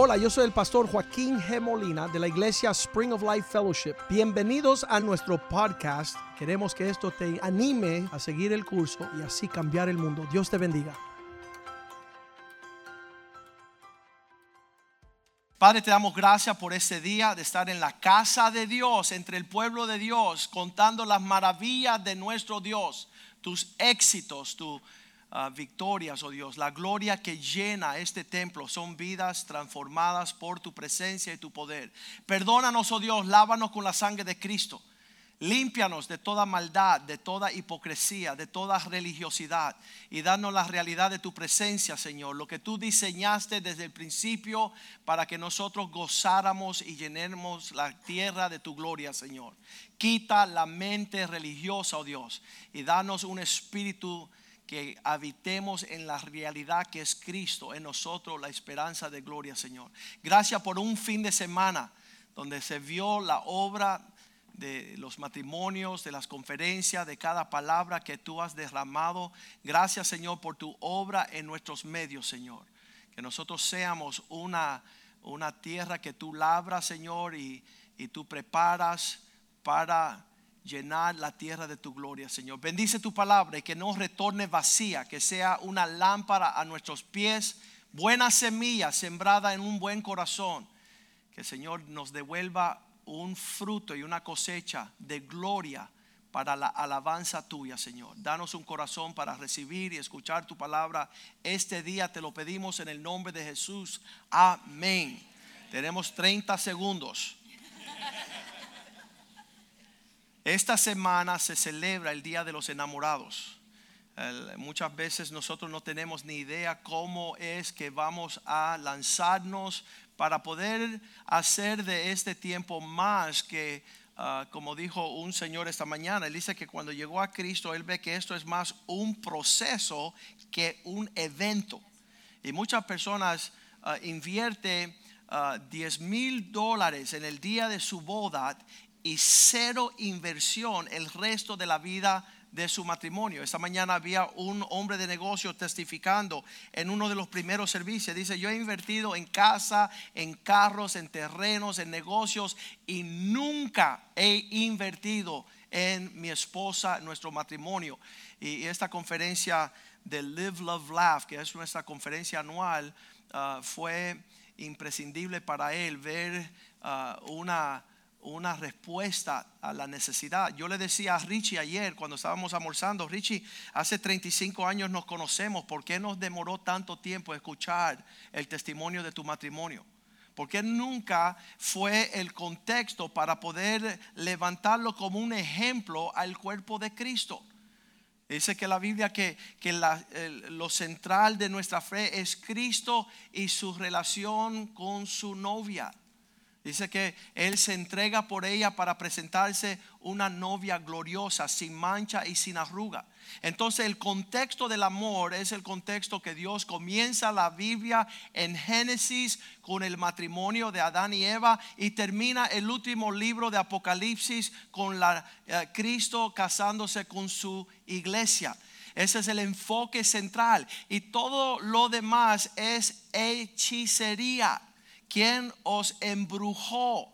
Hola, yo soy el pastor Joaquín G. Molina de la iglesia Spring of Life Fellowship. Bienvenidos a nuestro podcast. Queremos que esto te anime a seguir el curso y así cambiar el mundo. Dios te bendiga. Padre, te damos gracias por este día de estar en la casa de Dios, entre el pueblo de Dios, contando las maravillas de nuestro Dios, tus éxitos, tus uh, victorias, oh Dios. La gloria que llena este templo son vidas transformadas por tu presencia y tu poder. Perdónanos, oh Dios, lávanos con la sangre de Cristo. Límpianos de toda maldad, de toda hipocresía, de toda religiosidad y danos la realidad de tu presencia, Señor, lo que tú diseñaste desde el principio para que nosotros gozáramos y llenemos la tierra de tu gloria, Señor. Quita la mente religiosa, oh Dios, y danos un espíritu que habitemos en la realidad que es Cristo, en nosotros la esperanza de gloria, Señor. Gracias por un fin de semana donde se vio la obra de los matrimonios, de las conferencias, de cada palabra que tú has derramado. Gracias Señor por tu obra en nuestros medios, Señor. Que nosotros seamos una, una tierra que tú labras, Señor, y, y tú preparas para llenar la tierra de tu gloria, Señor. Bendice tu palabra y que no retorne vacía, que sea una lámpara a nuestros pies, buena semilla sembrada en un buen corazón. Que Señor nos devuelva un fruto y una cosecha de gloria para la alabanza tuya, Señor. Danos un corazón para recibir y escuchar tu palabra. Este día te lo pedimos en el nombre de Jesús. Amén. Tenemos 30 segundos. Esta semana se celebra el Día de los Enamorados. muchas veces nosotros no tenemos ni idea cómo es que vamos a lanzarnos para poder hacer de este tiempo más que, ah, como dijo un señor esta mañana, él dice que cuando llegó a Cristo, él ve que esto es más un proceso que un evento. Y muchas personas uh, invierten 10 mil dólares en el día de su boda y cero inversión el resto de la vida de su matrimonio. Esta mañana había un hombre de negocio testificando en uno de los primeros servicios. Dice, yo he invertido en casa, en carros, en terrenos, en negocios y nunca he invertido en mi esposa, nuestro matrimonio. Y esta conferencia de Live, Love, Laugh, que es nuestra conferencia anual, ah, fue imprescindible para él ver ah, una una respuesta a la necesidad. Yo le decía a Richie ayer cuando estábamos almorzando, Richie, hace 35 años nos conocemos, ¿por qué nos demoró tanto tiempo escuchar el testimonio de tu matrimonio? ¿Por qué nunca fue el contexto para poder levantarlo como un ejemplo al cuerpo de Cristo? Dice que la Biblia que, que lo central de nuestra fe es Cristo y su relación con su novia. Dice que Él se entrega por ella para presentarse una novia gloriosa, sin mancha y sin arruga. Entonces el contexto del amor es el contexto que Dios comienza la Biblia en Génesis con el matrimonio de Adán y Eva y termina el último libro de Apocalipsis con la, eh, Cristo casándose con su iglesia. Ese es el enfoque central y todo lo demás es hechicería. ¿Quién os embrujó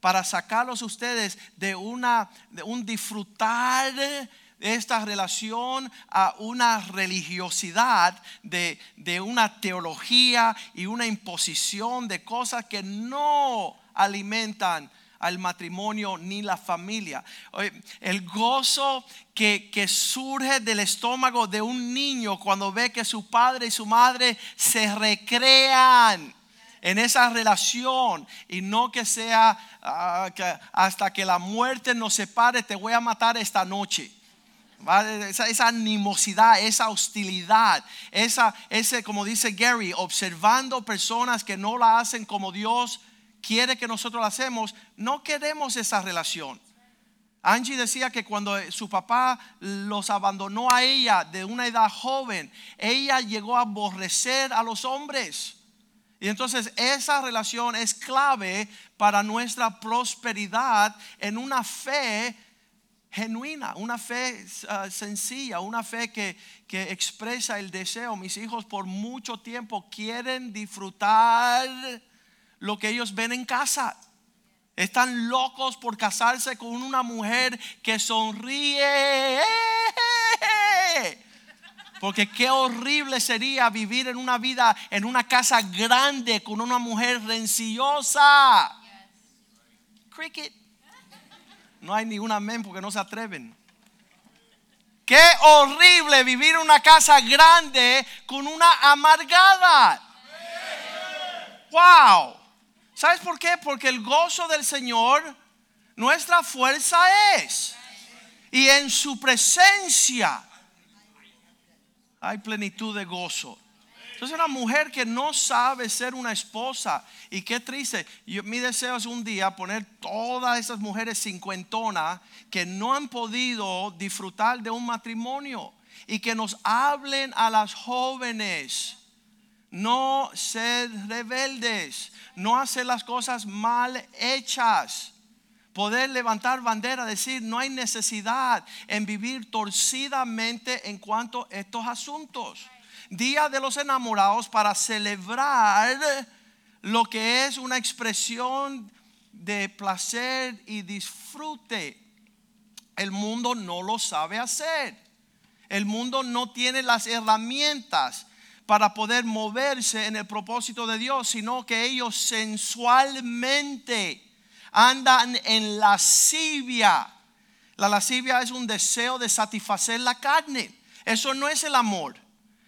para sacarlos ustedes de una de un disfrutar de esta relación a una religiosidad de, de una teología y una imposición de cosas que no alimentan al matrimonio ni la familia. El gozo que, que, surge del estómago de un niño cuando ve que su padre y su madre se recrean en esa relación y no que sea ah, hasta que la muerte nos separe, te voy a matar esta noche. Esa, animosidad, esa hostilidad, esa, ese, como dice Gary, observando personas que no la hacen como Dios quiere que nosotros la hacemos, no queremos esa relación. Angie decía que cuando su papá los abandonó a ella de una edad joven, ella llegó a aborrecer a los hombres. Y entonces esa relación es clave para nuestra prosperidad en una fe genuina, una fe ah, sencilla, una fe que, que expresa el deseo. Mis hijos por mucho tiempo quieren disfrutar lo que ellos ven en casa. Están locos por casarse con una mujer que sonríe. Porque qué horrible sería vivir en una vida, en una casa grande con una mujer rencillosa. Cricket. No hay ni amén porque no se atreven. Qué horrible vivir en una casa grande con una amargada. Wow. ¿Sabes por qué? Porque el gozo del Señor nuestra fuerza es. Y en su presencia hay plenitud de gozo. Entonces una mujer que no sabe ser una esposa y qué triste. Yo, mi deseo es un día poner todas esas mujeres cincuentonas que no han podido disfrutar de un matrimonio y que nos hablen a las jóvenes. No ser rebeldes, no hacer las cosas mal hechas. Poder levantar bandera, decir, no hay necesidad en vivir torcidamente en cuanto a estos asuntos. Día de los enamorados para celebrar lo que es una expresión de placer y disfrute. El mundo no lo sabe hacer. El mundo no tiene las herramientas para poder moverse en el propósito de Dios, sino que ellos sensualmente andan en lascivia. La lascivia es un deseo de satisfacer la carne. Eso no es el amor.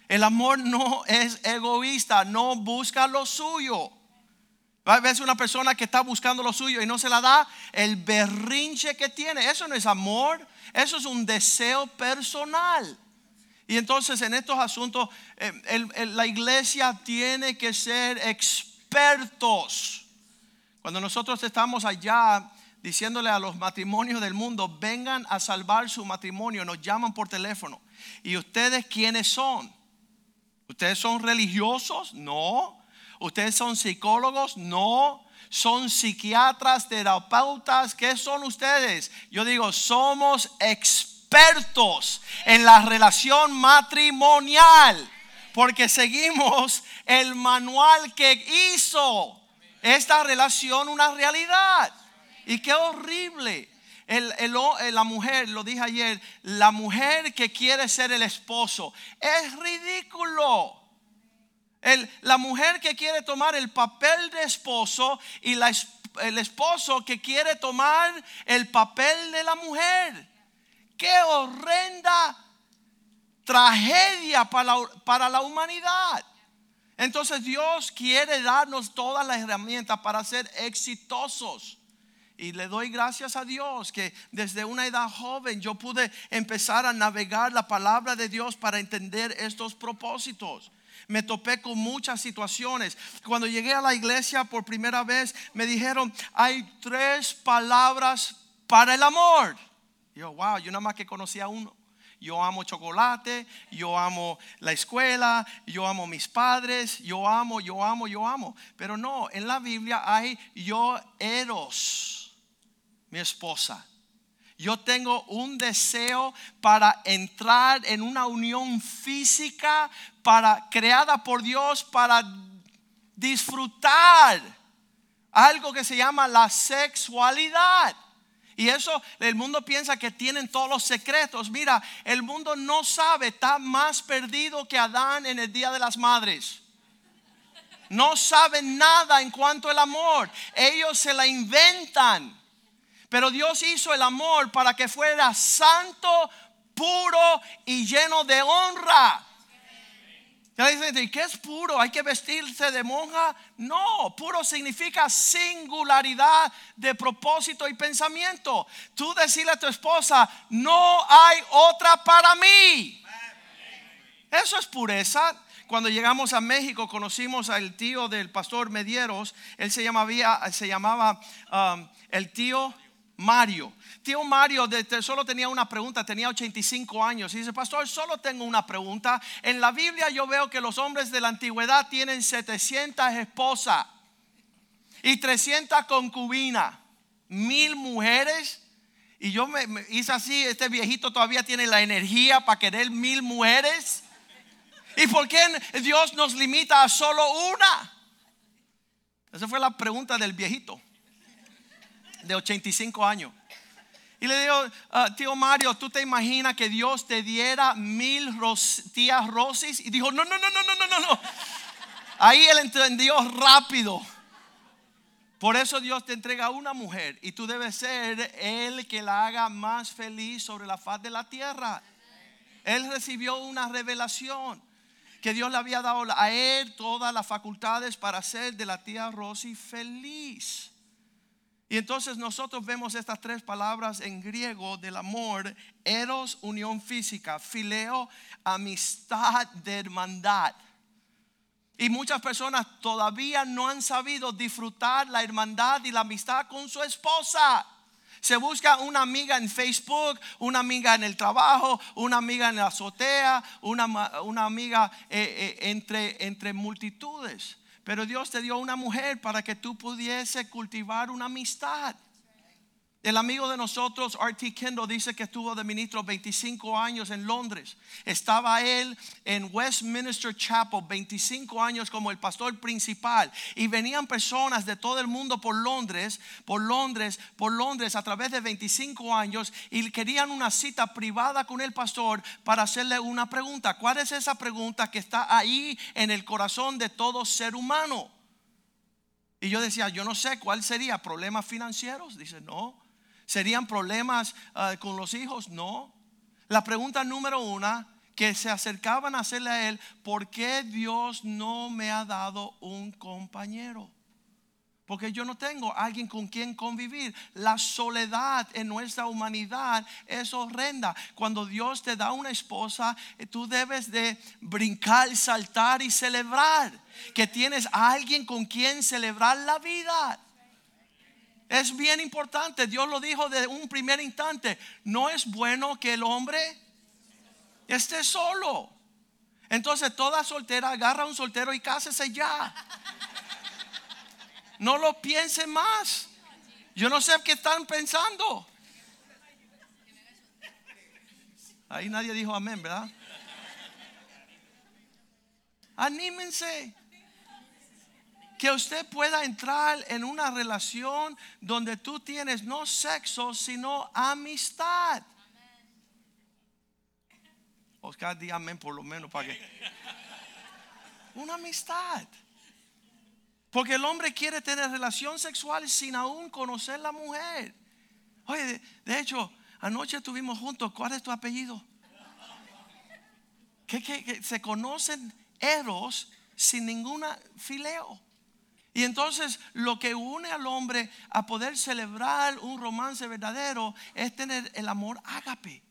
El amor no es egoísta, no busca lo suyo. A veces una persona que está buscando lo suyo y no se la da, el berrinche que tiene, eso no es amor, eso es un deseo personal. Y entonces en estos asuntos eh, la iglesia tiene que ser expertos. Cuando nosotros estamos allá diciéndole a los matrimonios del mundo, vengan a salvar su matrimonio, nos llaman por teléfono. ¿Y ustedes quiénes son? ¿Ustedes son religiosos? No. ¿Ustedes son psicólogos? No. ¿Son psiquiatras, terapeutas? ¿Qué son ustedes? Yo digo, somos expertos en la relación matrimonial. Porque seguimos el manual que hizo esta relación una realidad. Y qué horrible el, la mujer, lo dije ayer, la mujer que quiere ser el esposo, es ridículo. la mujer que quiere tomar el papel de esposo y la, el esposo que quiere tomar el papel de la mujer. Qué horrenda tragedia para para la humanidad. Entonces Dios quiere darnos todas las herramientas para ser exitosos. Y le doy gracias a Dios que desde una edad joven yo pude empezar a navegar la palabra de Dios para entender estos propósitos. Me topé con muchas situaciones. Cuando llegué a la iglesia por primera vez, me dijeron, hay tres palabras para el amor. yo, wow, yo nada más que conocía uno. Yo amo chocolate, yo amo la escuela, yo amo mis padres, yo amo, yo amo, yo amo. Pero no, en la Biblia hay yo eros mi esposa. Yo tengo un deseo para entrar en una unión física para creada por Dios para disfrutar algo que se llama la sexualidad. Y eso el mundo piensa que tienen todos los secretos. Mira, el mundo no sabe, está más perdido que Adán en el Día de las Madres. No saben nada en cuanto al amor. Ellos se la inventan. Pero Dios hizo el amor para que fuera santo, puro y lleno de honra. Ya dicen, ¿y qué es puro? ¿Hay que vestirse de monja? No, puro significa singularidad de propósito y pensamiento. Tú decirle a tu esposa, no hay otra para mí. Eso es pureza. Cuando llegamos a México conocimos al tío del pastor Medieros. Él se, llamaba, se llamaba um, el tío Mario. Tío Mario solo tenía una pregunta, tenía 85 años. Y dice, pastor, solo tengo una pregunta. En la Biblia yo veo que los hombres de la antigüedad tienen 700 esposas y 300 concubinas, mil mujeres. Y yo me, me, hice así, este viejito todavía tiene la energía para querer mil mujeres. ¿Y por qué Dios nos limita a solo una? Esa fue la pregunta del viejito de 85 años. Y le digo, ah, tío Mario, ¿tú te imaginas que Dios te diera mil tías Rosis? Y dijo, no, no, no, no, no, no, no. Ahí él entendió rápido. Por eso Dios te entrega una mujer y tú debes ser el que la haga más feliz sobre la faz de la tierra. Él recibió una revelación que Dios le había dado a él todas las facultades para hacer de la tía Rosy feliz. Y entonces nosotros vemos estas tres palabras en griego del amor, eros, unión física, fileo, amistad de hermandad. Y muchas personas todavía no han sabido disfrutar la hermandad y la amistad con su esposa. Se busca una amiga en Facebook, una amiga en el trabajo, una amiga en la azotea, una, una amiga eh, eh, entre, entre multitudes. Pero Dios te dio una mujer para que tú pudiese cultivar una amistad. El amigo de nosotros, R.T. Kendall, dice que estuvo de ministro 25 años en Londres. Estaba él en Westminster Chapel 25 años como el pastor principal. Y venían personas de todo el mundo por Londres, por Londres, por Londres a través de 25 años y querían una cita privada con el pastor para hacerle una pregunta. ¿Cuál es esa pregunta que está ahí en el corazón de todo ser humano? Y yo decía, yo no sé cuál sería, problemas financieros. Dice, no. ¿Serían problemas ah, con los hijos? No. La pregunta número una que se acercaban a hacerle a él, ¿por qué Dios no me ha dado un compañero? Porque yo no tengo alguien con quien convivir. La soledad en nuestra humanidad es horrenda. Cuando Dios te da una esposa, eh, tú debes de brincar, saltar y celebrar que tienes a alguien con quien celebrar la vida. Es bien importante. Dios lo dijo de un primer instante. No es bueno que el hombre esté solo. Entonces toda soltera agarra a un soltero y cásese ya. No lo piense más. Yo no sé qué están pensando. Ahí nadie dijo amén, ¿verdad? Anímense que usted pueda entrar en una relación donde tú tienes no sexo, sino amistad. Oscar, di amén por lo menos para que. Una amistad. Porque el hombre quiere tener relación sexual sin aún conocer la mujer. Oye, de, hecho, anoche estuvimos juntos. ¿Cuál es tu apellido? Que, se conocen eros sin ninguna fileo. Y entonces lo que une al hombre a poder celebrar un romance verdadero es tener el amor ágape.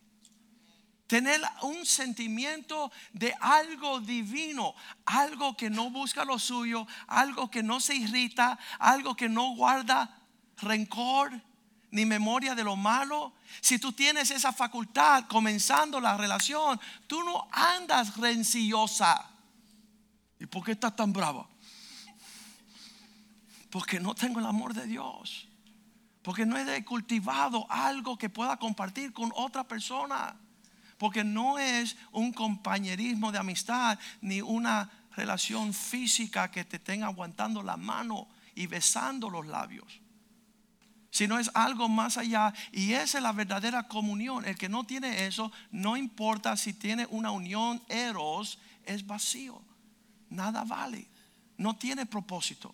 Tener un sentimiento de algo divino, algo que no busca lo suyo, algo que no se irrita, algo que no guarda rencor ni memoria de lo malo. Si tú tienes esa facultad comenzando la relación, tú no andas rencillosa. ¿Y por qué estás tan brava? Porque no tengo el amor de Dios. Porque no he cultivado algo que pueda compartir con otra persona. Porque no es un compañerismo de amistad ni una relación física que te tenga aguantando la mano y besando los labios. Sino es algo más allá y esa es la verdadera comunión. El que no tiene eso, no importa si tiene una unión eros, es vacío. Nada vale. No tiene propósito.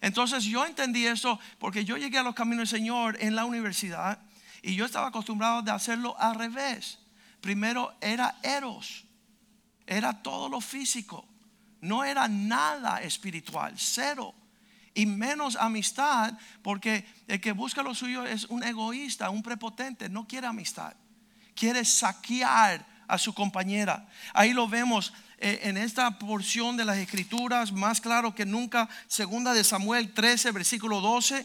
Entonces yo entendí eso porque yo llegué a los caminos del Señor en la universidad y yo estaba acostumbrado de hacerlo al revés. Primero era eros, era todo lo físico, no era nada espiritual, cero. Y menos amistad, porque el que busca lo suyo es un egoísta, un prepotente, no quiere amistad, quiere saquear a su compañera. Ahí lo vemos en esta porción de las escrituras, más claro que nunca, segunda de Samuel 13, versículo 12.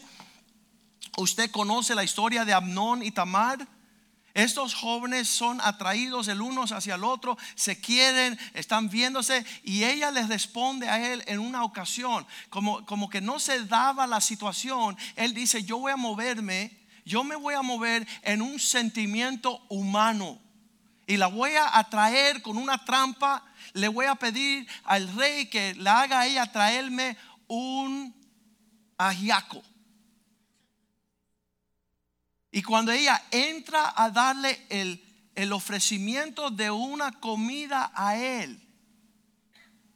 Usted conoce la historia de Amnón y Tamar. Estos jóvenes son atraídos el uno hacia el otro, se quieren, están viéndose y ella les responde a él en una ocasión, como, como que no se daba la situación. Él dice, yo voy a moverme, yo me voy a mover en un sentimiento humano y la voy a atraer con una trampa le voy a pedir al rey que le haga a ella traerme un ajiaco. Y cuando ella entra a darle el, el ofrecimiento de una comida a él,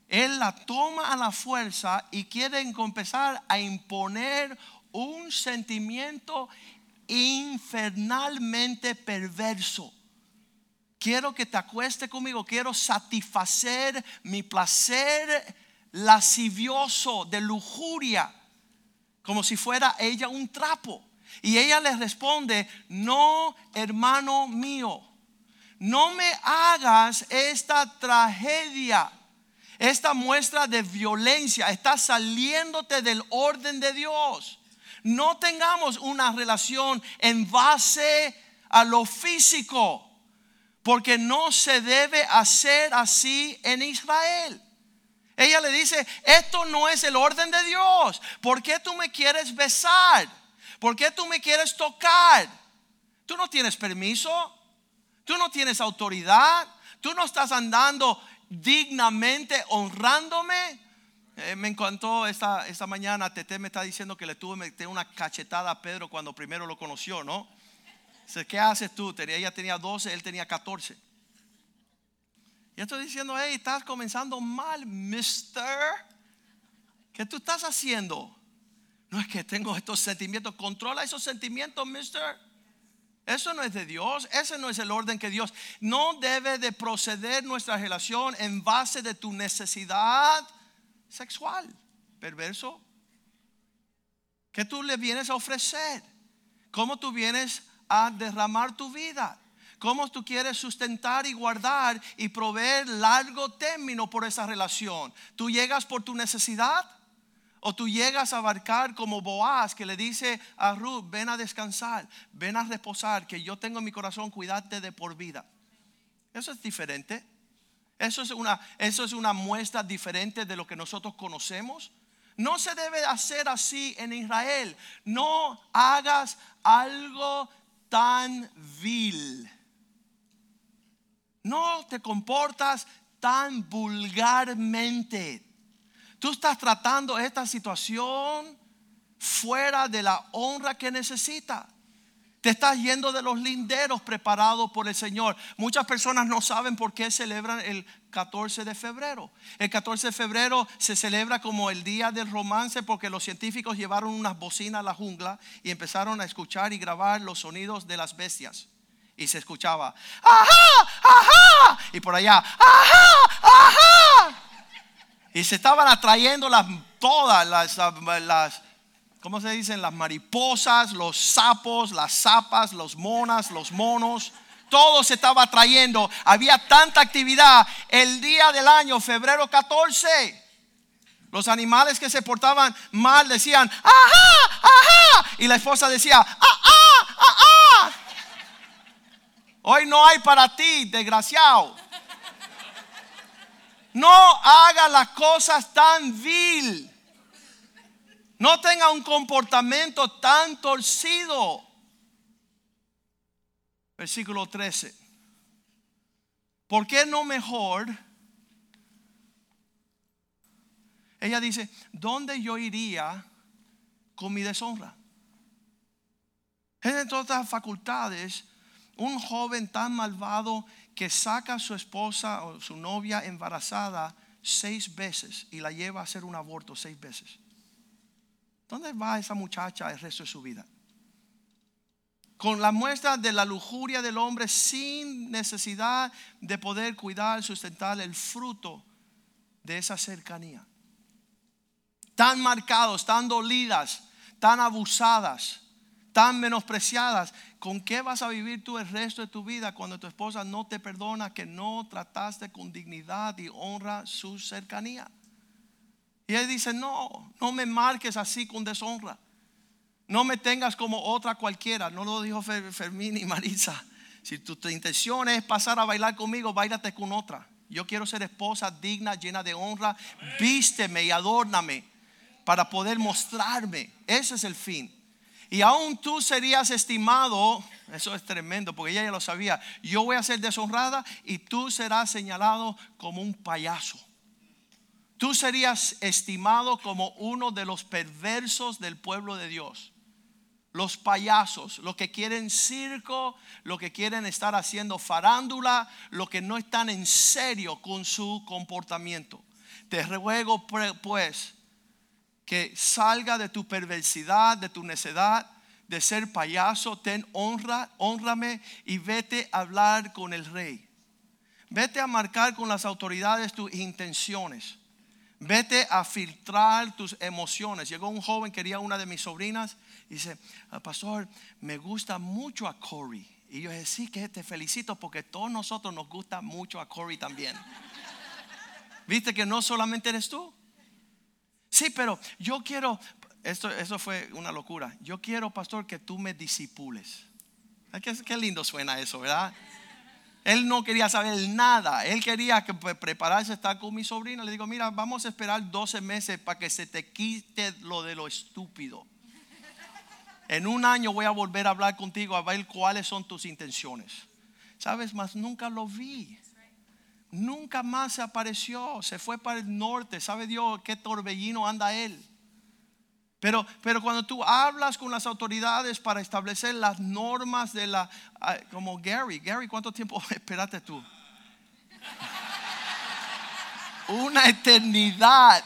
él la toma a la fuerza y quiere empezar a imponer un sentimiento infernalmente perverso. Quiero que te acueste conmigo, quiero satisfacer mi placer lascivioso de lujuria, como si fuera ella un trapo. Y ella le responde, no, hermano mío, no me hagas esta tragedia, esta muestra de violencia, está saliéndote del orden de Dios. No tengamos una relación en base a lo físico, porque no se debe hacer así en Israel. Ella le dice, esto no es el orden de Dios. ¿Por qué tú me quieres besar? ¿Por qué tú me quieres tocar? Tú no tienes permiso. Tú no tienes autoridad. Tú no estás andando dignamente honrándome. Eh, me encantó esta, esta mañana. Tete me está diciendo que le tuve una cachetada a Pedro cuando primero lo conoció, ¿no? ¿Qué haces tú? Ella tenía 12, él tenía 14. Y estoy diciendo, hey, estás comenzando mal, mister. ¿Qué tú estás haciendo? No es que tengo estos sentimientos. Controla esos sentimientos, mister. Eso no es de Dios. Ese no es el orden que Dios. No debe de proceder nuestra relación en base de tu necesidad sexual. Perverso. ¿Qué tú le vienes a ofrecer? ¿Cómo tú vienes a derramar tu vida? ¿Cómo tú quieres sustentar y guardar y proveer largo término por esa relación? ¿Tú llegas por tu necesidad? ¿O tú llegas a abarcar como Boaz que le dice a Ruth, ven a descansar, ven a reposar, que yo tengo en mi corazón, cuídate de por vida? Eso es diferente. Eso es una, eso es una muestra diferente de lo que nosotros conocemos. No se debe hacer así en Israel. No hagas algo tan vil no te comportas tan vulgarmente. Tú estás tratando esta situación fuera de la honra que necesita. Te estás yendo de los linderos preparados por el Señor. Muchas personas no saben por qué celebran el 14 de febrero. El 14 de febrero se celebra como el día del romance porque los científicos llevaron unas bocinas a la jungla y empezaron a escuchar y grabar los sonidos de las bestias y se escuchaba, ajá, ajá, y por allá, ajá, ajá. Y se estaban atrayendo las, todas las, las, ¿cómo se dicen? Las mariposas, los sapos, las zapas, los monas, los monos. Todo se estaba atrayendo. Había tanta actividad. El día del año, febrero 14. Los animales que se portaban mal decían, ajá, ajá. Y la esposa decía, ah, ah, ah, ah. Hoy no hay para ti, desgraciado. No haga las cosas tan vil. No tenga un comportamiento tan torcido. Versículo 13. ¿Por qué no mejor? Ella dice, ¿dónde yo iría con mi deshonra? En todas las facultades un joven tan malvado que saca a su esposa o su novia embarazada seis veces y la lleva a hacer un aborto seis veces. ¿Dónde va esa muchacha el resto de su vida? Con la muestra de la lujuria del hombre sin necesidad de poder cuidar, sustentar el fruto de esa cercanía. Tan marcados, tan dolidas, tan abusadas tan menospreciadas, ¿con qué vas a vivir tú el resto de tu vida cuando tu esposa no te perdona que no trataste con dignidad y honra su cercanía? Y él dice, no, no me marques así con deshonra. No me tengas como otra cualquiera. No lo dijo Fermín y Marisa. Si tu, intención es pasar a bailar conmigo, bailate con otra. Yo quiero ser esposa digna, llena de honra. Vísteme y adórname para poder mostrarme. Ese es el fin. Y aún tú serías estimado, eso es tremendo, porque ella ya lo sabía, yo voy a ser deshonrada y tú serás señalado como un payaso. tú serías estimado como uno de los perversos del pueblo de Dios. Los payasos, los que quieren circo, los que quieren estar haciendo farándula, los que no están en serio con su comportamiento. Te ruego pues que salga de tu perversidad, de tu necedad, de ser payaso, ten honra, honrame y vete a hablar con el rey. Vete a marcar con las autoridades tus intenciones. Vete a filtrar tus emociones. Llegó un joven, quería una de mis sobrinas, dice, ah, pastor, me gusta mucho a Corey. Y yo dije, sí, que te felicito porque todos nosotros nos gusta mucho a Corey también. ¿Viste que no solamente eres tú? Sí, pero yo quiero, esto, eso fue una locura. Yo quiero, pastor, que tú me disipules. Qué, qué lindo suena eso, ¿verdad? Él no quería saber nada. Él quería que, prepararse estar con mi sobrina. Le digo, mira, vamos a esperar 12 meses para que se te quite lo de lo estúpido. En un año voy a volver a hablar contigo a ver cuáles son tus intenciones. ¿Sabes? Más nunca lo vi. Nunca más se apareció. Se fue para el norte. ¿Sabe Dios qué torbellino anda él? Pero, pero cuando tú hablas con las autoridades para establecer las normas de la, ah, como Gary, Gary, ¿cuánto tiempo esperaste tú? Una eternidad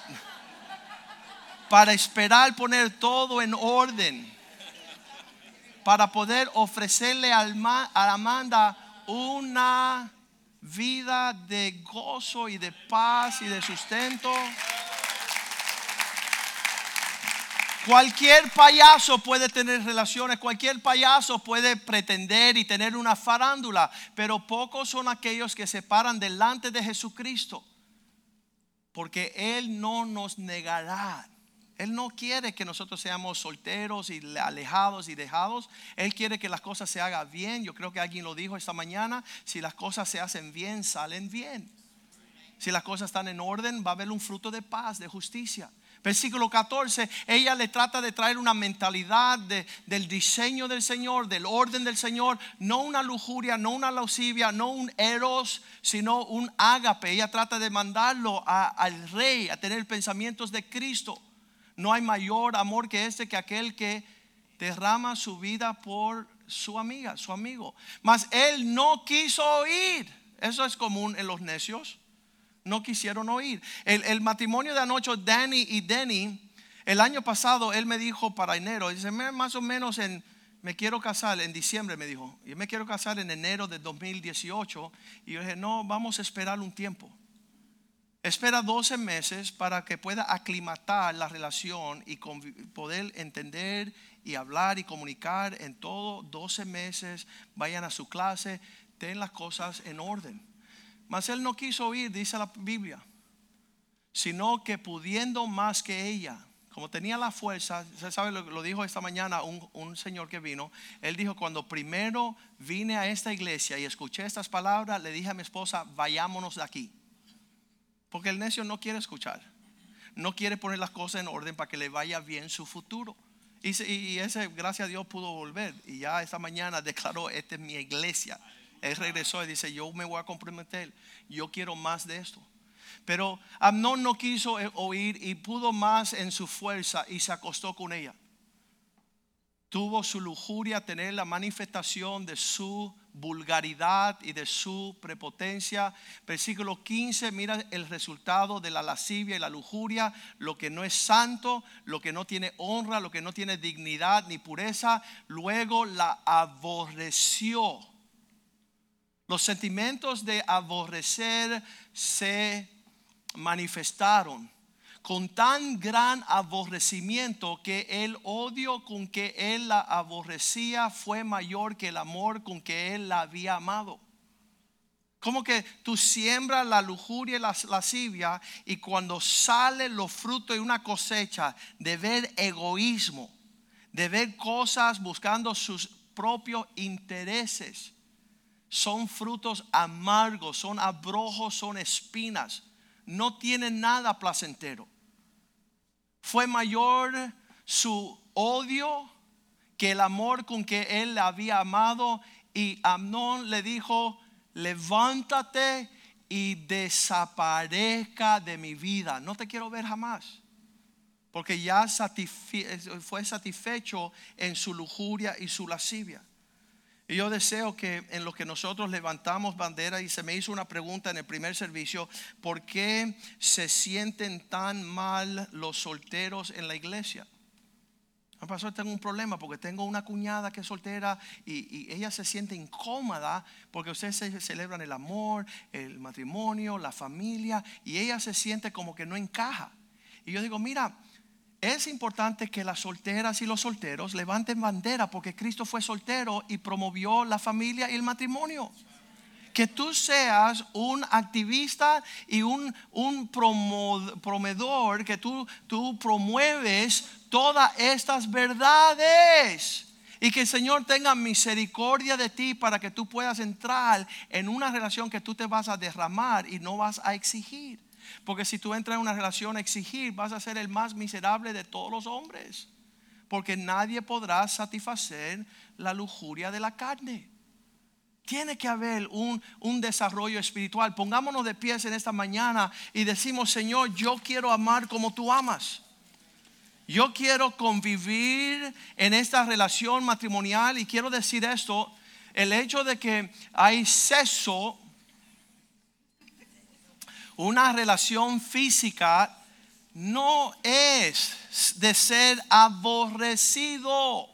para esperar poner todo en orden, para poder ofrecerle a Amanda una vida de gozo y de paz y de sustento. Cualquier payaso puede tener relaciones, cualquier payaso puede pretender y tener una farándula, pero pocos son aquellos que se paran delante de Jesucristo, porque Él no nos negará. Él no quiere que nosotros seamos solteros y alejados y dejados. Él quiere que las cosas se hagan bien. Yo creo que alguien lo dijo esta mañana. Si las cosas se hacen bien, salen bien. Si las cosas están en orden, va a haber un fruto de paz, de justicia. Versículo 14, ella le trata de traer una mentalidad del diseño del Señor, del orden del Señor, no una lujuria, no una lascivia, no un eros, sino un ágape. Ella trata de mandarlo al rey a tener pensamientos de Cristo. No hay mayor amor que este que aquel que derrama su vida por su amiga, su amigo. Mas él no quiso oír. Eso es común en los necios no quisieron oír. El, matrimonio de anoche, Danny y Denny, el año pasado él me dijo para enero, dice, más o menos en, me quiero casar en diciembre, me dijo, yo me quiero casar en enero de 2018. Y yo dije, no, vamos a esperar un tiempo. Espera 12 meses para que pueda aclimatar la relación y poder entender y hablar y comunicar en todo 12 meses. Vayan a su clase, ten las cosas en orden. Mas él no quiso oír, dice la Biblia, sino que pudiendo más que ella, como tenía la fuerza, se sabe, lo, dijo esta mañana un, un, señor que vino, él dijo, cuando primero vine a esta iglesia y escuché estas palabras, le dije a mi esposa, vayámonos de aquí. Porque el necio no quiere escuchar, no quiere poner las cosas en orden para que le vaya bien su futuro. Y, ese, gracias a Dios, pudo volver. Y ya esta mañana declaró, esta es mi iglesia. Él regresó y dice, yo me voy a comprometer, yo quiero más de esto. Pero Amnón no quiso oír y pudo más en su fuerza y se acostó con ella. Tuvo su lujuria tener la manifestación de su vulgaridad y de su prepotencia. Versículo 15, mira el resultado de la lascivia y la lujuria, lo que no es santo, lo que no tiene honra, lo que no tiene dignidad ni pureza, luego la aborreció. Los sentimientos de aborrecer se manifestaron con tan gran aborrecimiento que el odio con que él la aborrecía fue mayor que el amor con que él la había amado. Como que tú siembras la lujuria y la lascivia y cuando sale los frutos de una cosecha de ver egoísmo, de ver cosas buscando sus propios intereses, son frutos amargos, son abrojos, son espinas. No tienen nada placentero. Fue mayor su odio que el amor con que él había amado. Y Amnón le dijo, levántate y desaparezca de mi vida. No te quiero ver jamás. Porque ya fue satisfecho en su lujuria y su lascivia. Y yo deseo que en lo que nosotros levantamos bandera y se me hizo una pregunta en el primer servicio, ¿por qué se sienten tan mal los solteros en la iglesia? Pastor, tengo un problema porque tengo una cuñada que es soltera y, ella se siente incómoda porque ustedes celebran el amor, el matrimonio, la familia y ella se siente como que no encaja. Y yo digo, mira, es importante que las solteras y los solteros levanten bandera porque Cristo fue soltero y promovió la familia y el matrimonio. Que tú seas un activista y un, un promedor, que tú, tú promueves todas estas verdades. Y que el Señor tenga misericordia de ti para que tú puedas entrar en una relación que tú te vas a derramar y no vas a exigir. Porque si tú entras en una relación a exigir, vas a ser el más miserable de todos los hombres. Porque nadie podrá satisfacer la lujuria de la carne. Tiene que haber un, un, desarrollo espiritual. Pongámonos de pies en esta mañana y decimos, Señor, yo quiero amar como tú amas. Yo quiero convivir en esta relación matrimonial y quiero decir esto, el hecho de que hay sexo una relación física no es de ser aborrecido.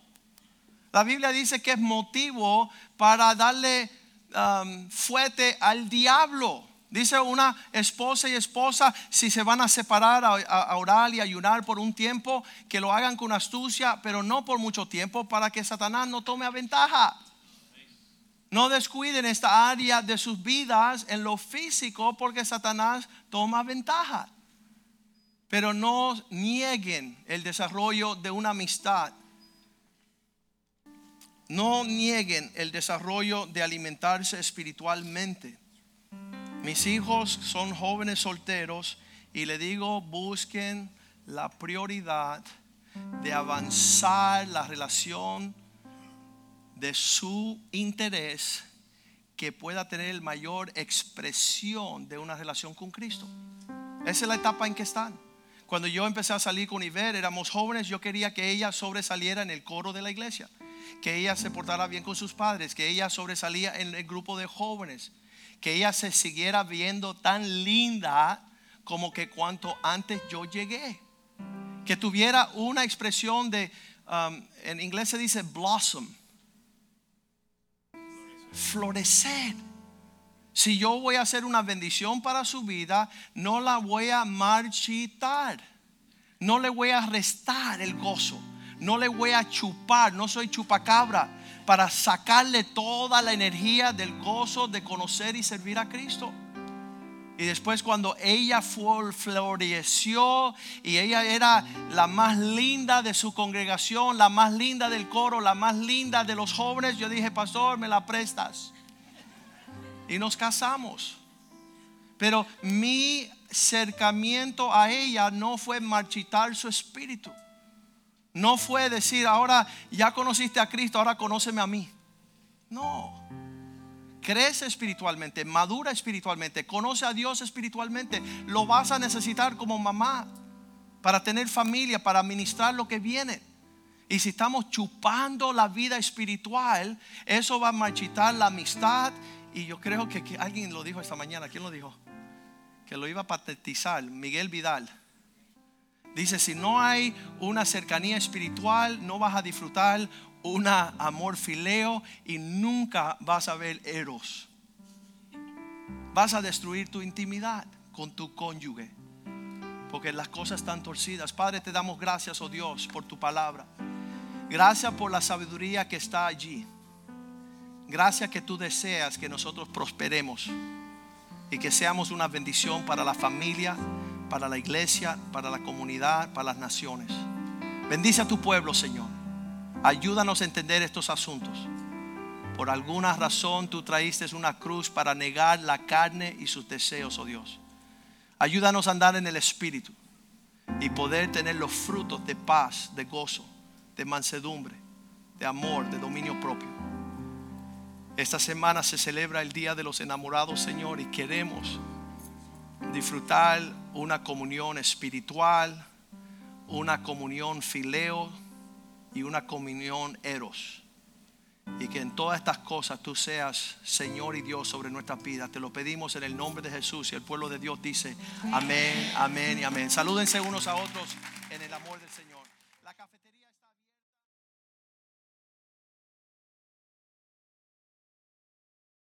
La Biblia dice que es motivo para darle um, fuerte al diablo. Dice una esposa y esposa, si se van a separar, a, orar y ayunar por un tiempo, que lo hagan con astucia, pero no por mucho tiempo, para que Satanás no tome a ventaja. No descuiden esta área de sus vidas en lo físico porque Satanás toma ventaja. Pero no nieguen el desarrollo de una amistad. No nieguen el desarrollo de alimentarse espiritualmente. Mis hijos son jóvenes solteros y le digo, busquen la prioridad de avanzar la relación de su interés que pueda tener mayor expresión de una relación con Cristo. Esa es la etapa en que están. Cuando yo empecé a salir con Iver, éramos jóvenes, yo quería que ella sobresaliera en el coro de la iglesia, que ella se portara bien con sus padres, que ella sobresalía en el grupo de jóvenes, que ella se siguiera viendo tan linda como que cuanto antes yo llegué, que tuviera una expresión de, um, en inglés se dice blossom, florecer. Si yo voy a hacer una bendición para su vida, no la voy a marchitar. No le voy a restar el gozo. No le voy a chupar. No soy chupacabra para sacarle toda la energía del gozo de conocer y servir a Cristo. Y después cuando ella floreció y ella era la más linda de su congregación, la más linda del coro, la más linda de los jóvenes, yo dije, pastor, me la prestas. Y nos casamos. Pero mi acercamiento a ella no fue marchitar su espíritu. No fue decir, ahora ya conociste a Cristo, ahora conóceme a mí. No crece espiritualmente, madura espiritualmente, conoce a Dios espiritualmente, lo vas a necesitar como mamá para tener familia, para administrar lo que viene. Y si estamos chupando la vida espiritual, eso va a marchitar la amistad. Y yo creo que, alguien lo dijo esta mañana. ¿Quién lo dijo? Que lo iba a patetizar. Miguel Vidal. Dice, si no hay una cercanía espiritual, no vas a disfrutar un amor fileo y nunca vas a ver eros. Vas a destruir tu intimidad con tu cónyuge. Porque las cosas están torcidas. Padre, te damos gracias, oh Dios, por tu palabra. Gracias por la sabiduría que está allí. Gracias que tú deseas que nosotros prosperemos y que seamos una bendición para la familia, para la iglesia, para la comunidad, para las naciones. Bendice a tu pueblo, Señor. Ayúdanos a entender estos asuntos. Por alguna razón tú traíste una cruz para negar la carne y sus deseos, oh Dios. Ayúdanos a andar en el Espíritu y poder tener los frutos de paz, de gozo, de mansedumbre, de amor, de dominio propio. Esta semana se celebra el Día de los Enamorados, Señor, y queremos disfrutar una comunión espiritual, una comunión fileo y una comunión eros. Y que en todas estas cosas tú seas Señor y Dios sobre nuestras vidas. Te lo pedimos en el nombre de Jesús y el pueblo de Dios dice amén, amén y amén. Salúdense unos a otros en el amor del Señor.